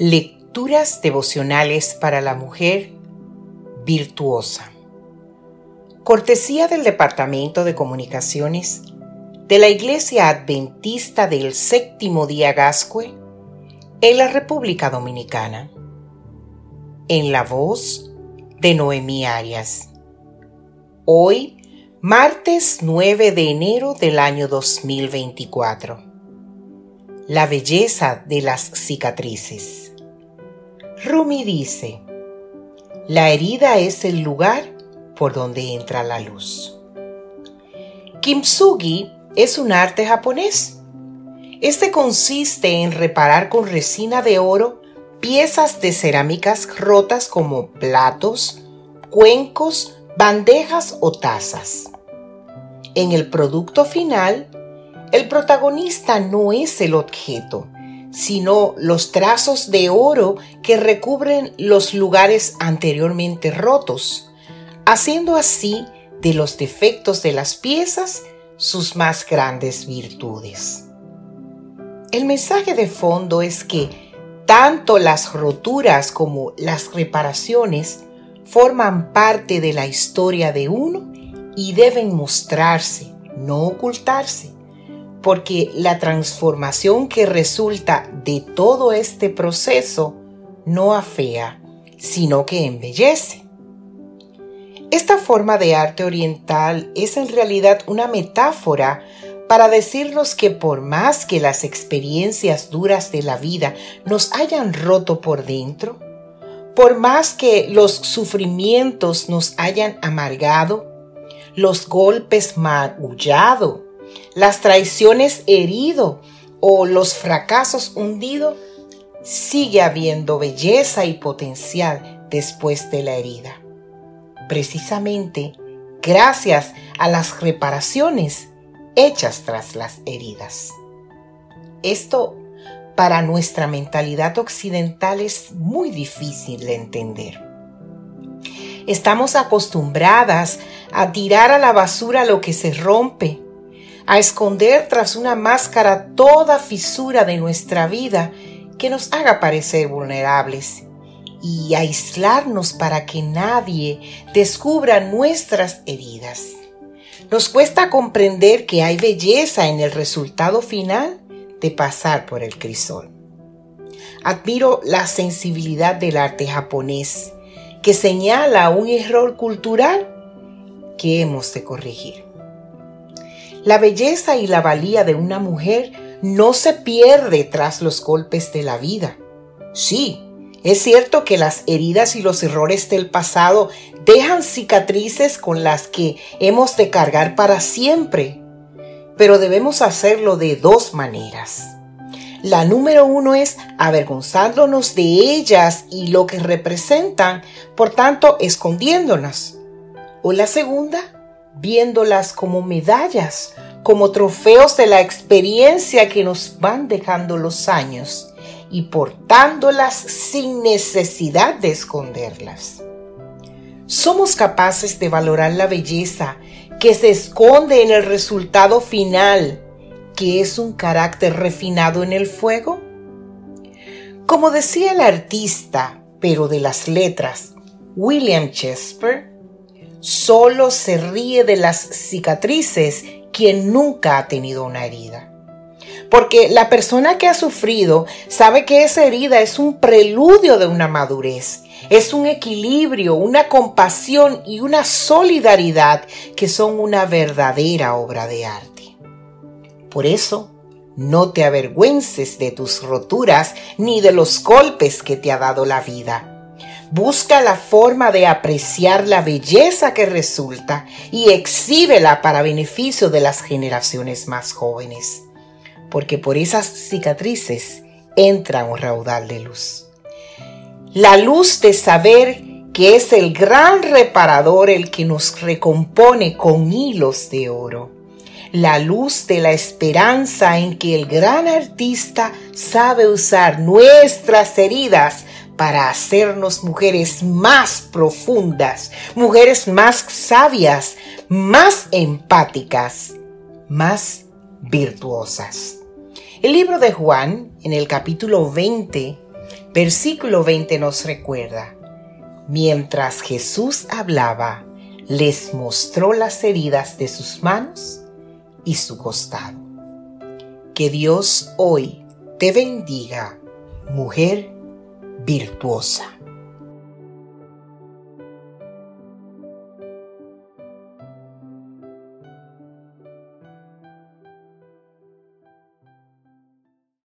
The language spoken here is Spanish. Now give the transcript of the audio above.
Lecturas devocionales para la mujer virtuosa. Cortesía del Departamento de Comunicaciones de la Iglesia Adventista del Séptimo Día Gascue en la República Dominicana. En la voz de Noemí Arias. Hoy, martes 9 de enero del año 2024. La belleza de las cicatrices. Rumi dice, la herida es el lugar por donde entra la luz. Kimsugi es un arte japonés. Este consiste en reparar con resina de oro piezas de cerámicas rotas como platos, cuencos, bandejas o tazas. En el producto final, el protagonista no es el objeto, sino los trazos de oro que recubren los lugares anteriormente rotos, haciendo así de los defectos de las piezas sus más grandes virtudes. El mensaje de fondo es que tanto las roturas como las reparaciones forman parte de la historia de uno y deben mostrarse, no ocultarse porque la transformación que resulta de todo este proceso no afea, sino que embellece. Esta forma de arte oriental es en realidad una metáfora para decirnos que por más que las experiencias duras de la vida nos hayan roto por dentro, por más que los sufrimientos nos hayan amargado, los golpes magullado, las traiciones herido o los fracasos hundido, sigue habiendo belleza y potencial después de la herida. Precisamente gracias a las reparaciones hechas tras las heridas. Esto para nuestra mentalidad occidental es muy difícil de entender. Estamos acostumbradas a tirar a la basura lo que se rompe, a esconder tras una máscara toda fisura de nuestra vida que nos haga parecer vulnerables y aislarnos para que nadie descubra nuestras heridas. Nos cuesta comprender que hay belleza en el resultado final de pasar por el crisol. Admiro la sensibilidad del arte japonés que señala un error cultural que hemos de corregir. La belleza y la valía de una mujer no se pierde tras los golpes de la vida. Sí, es cierto que las heridas y los errores del pasado dejan cicatrices con las que hemos de cargar para siempre, pero debemos hacerlo de dos maneras. La número uno es avergonzándonos de ellas y lo que representan, por tanto, escondiéndonos. O la segunda, viéndolas como medallas, como trofeos de la experiencia que nos van dejando los años y portándolas sin necesidad de esconderlas. Somos capaces de valorar la belleza que se esconde en el resultado final, que es un carácter refinado en el fuego. Como decía el artista, pero de las letras, William Shakespeare, Solo se ríe de las cicatrices quien nunca ha tenido una herida. Porque la persona que ha sufrido sabe que esa herida es un preludio de una madurez, es un equilibrio, una compasión y una solidaridad que son una verdadera obra de arte. Por eso, no te avergüences de tus roturas ni de los golpes que te ha dado la vida Busca la forma de apreciar la belleza que resulta y exhíbela para beneficio de las generaciones más jóvenes, porque por esas cicatrices entra un raudal de luz. La luz de saber que es el gran reparador el que nos recompone con hilos de oro. La luz de la esperanza en que el gran artista sabe usar nuestras heridas para hacernos mujeres más profundas, mujeres más sabias, más empáticas, más virtuosas. El libro de Juan, en el capítulo 20, Versículo 20 nos recuerda, mientras Jesús hablaba, les mostró las heridas de sus manos y su costado. Que Dios hoy te bendiga, mujer virtuosa.